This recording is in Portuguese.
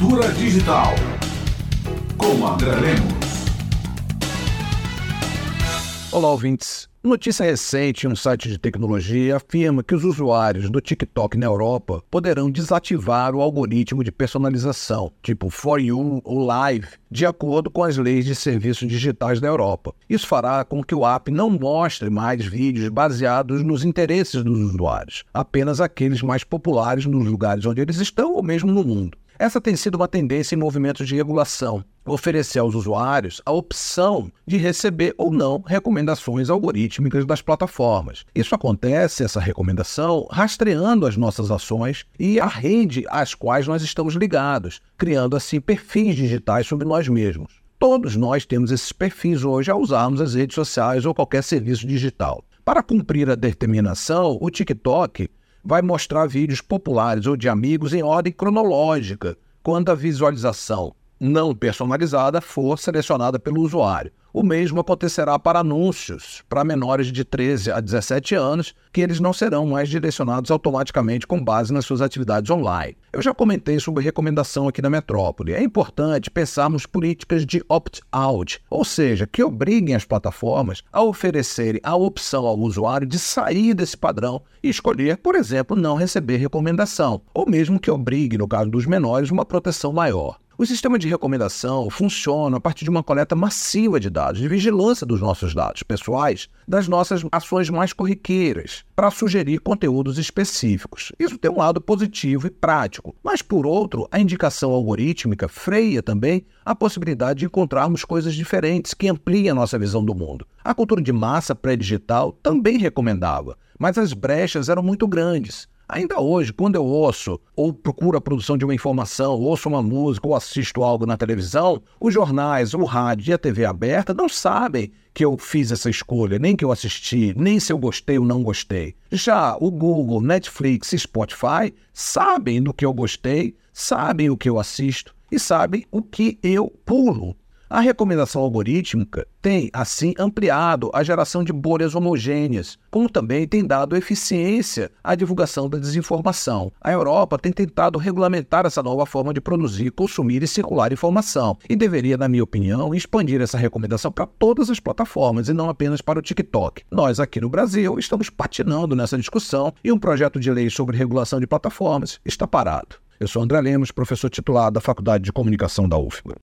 Cultura Digital com André Lemos. Olá, ouvintes. Notícia recente em um site de tecnologia afirma que os usuários do TikTok na Europa poderão desativar o algoritmo de personalização, tipo For You ou Live, de acordo com as leis de serviços digitais da Europa. Isso fará com que o app não mostre mais vídeos baseados nos interesses dos usuários, apenas aqueles mais populares nos lugares onde eles estão ou mesmo no mundo. Essa tem sido uma tendência em movimentos de regulação, oferecer aos usuários a opção de receber ou não recomendações algorítmicas das plataformas. Isso acontece, essa recomendação, rastreando as nossas ações e a rede às quais nós estamos ligados, criando assim perfis digitais sobre nós mesmos. Todos nós temos esses perfis hoje ao usarmos as redes sociais ou qualquer serviço digital. Para cumprir a determinação, o TikTok vai mostrar vídeos populares ou de amigos em ordem cronológica, quando a visualização não personalizada for selecionada pelo usuário. O mesmo acontecerá para anúncios para menores de 13 a 17 anos, que eles não serão mais direcionados automaticamente com base nas suas atividades online. Eu já comentei sobre recomendação aqui na metrópole. É importante pensarmos políticas de opt-out, ou seja, que obriguem as plataformas a oferecerem a opção ao usuário de sair desse padrão e escolher, por exemplo, não receber recomendação, ou mesmo que obrigue, no caso dos menores, uma proteção maior. O sistema de recomendação funciona a partir de uma coleta massiva de dados, de vigilância dos nossos dados pessoais, das nossas ações mais corriqueiras, para sugerir conteúdos específicos. Isso tem um lado positivo e prático, mas por outro, a indicação algorítmica freia também a possibilidade de encontrarmos coisas diferentes que ampliem a nossa visão do mundo. A cultura de massa pré-digital também recomendava, mas as brechas eram muito grandes. Ainda hoje, quando eu ouço ou procuro a produção de uma informação, ouço uma música ou assisto algo na televisão, os jornais, o rádio e a TV aberta não sabem que eu fiz essa escolha, nem que eu assisti, nem se eu gostei ou não gostei. Já o Google, Netflix e Spotify sabem do que eu gostei, sabem o que eu assisto e sabem o que eu pulo. A recomendação algorítmica tem, assim, ampliado a geração de bolhas homogêneas, como também tem dado eficiência à divulgação da desinformação. A Europa tem tentado regulamentar essa nova forma de produzir, consumir e circular informação, e deveria, na minha opinião, expandir essa recomendação para todas as plataformas e não apenas para o TikTok. Nós, aqui no Brasil, estamos patinando nessa discussão e um projeto de lei sobre regulação de plataformas está parado. Eu sou André Lemos, professor titular da Faculdade de Comunicação da UFBA.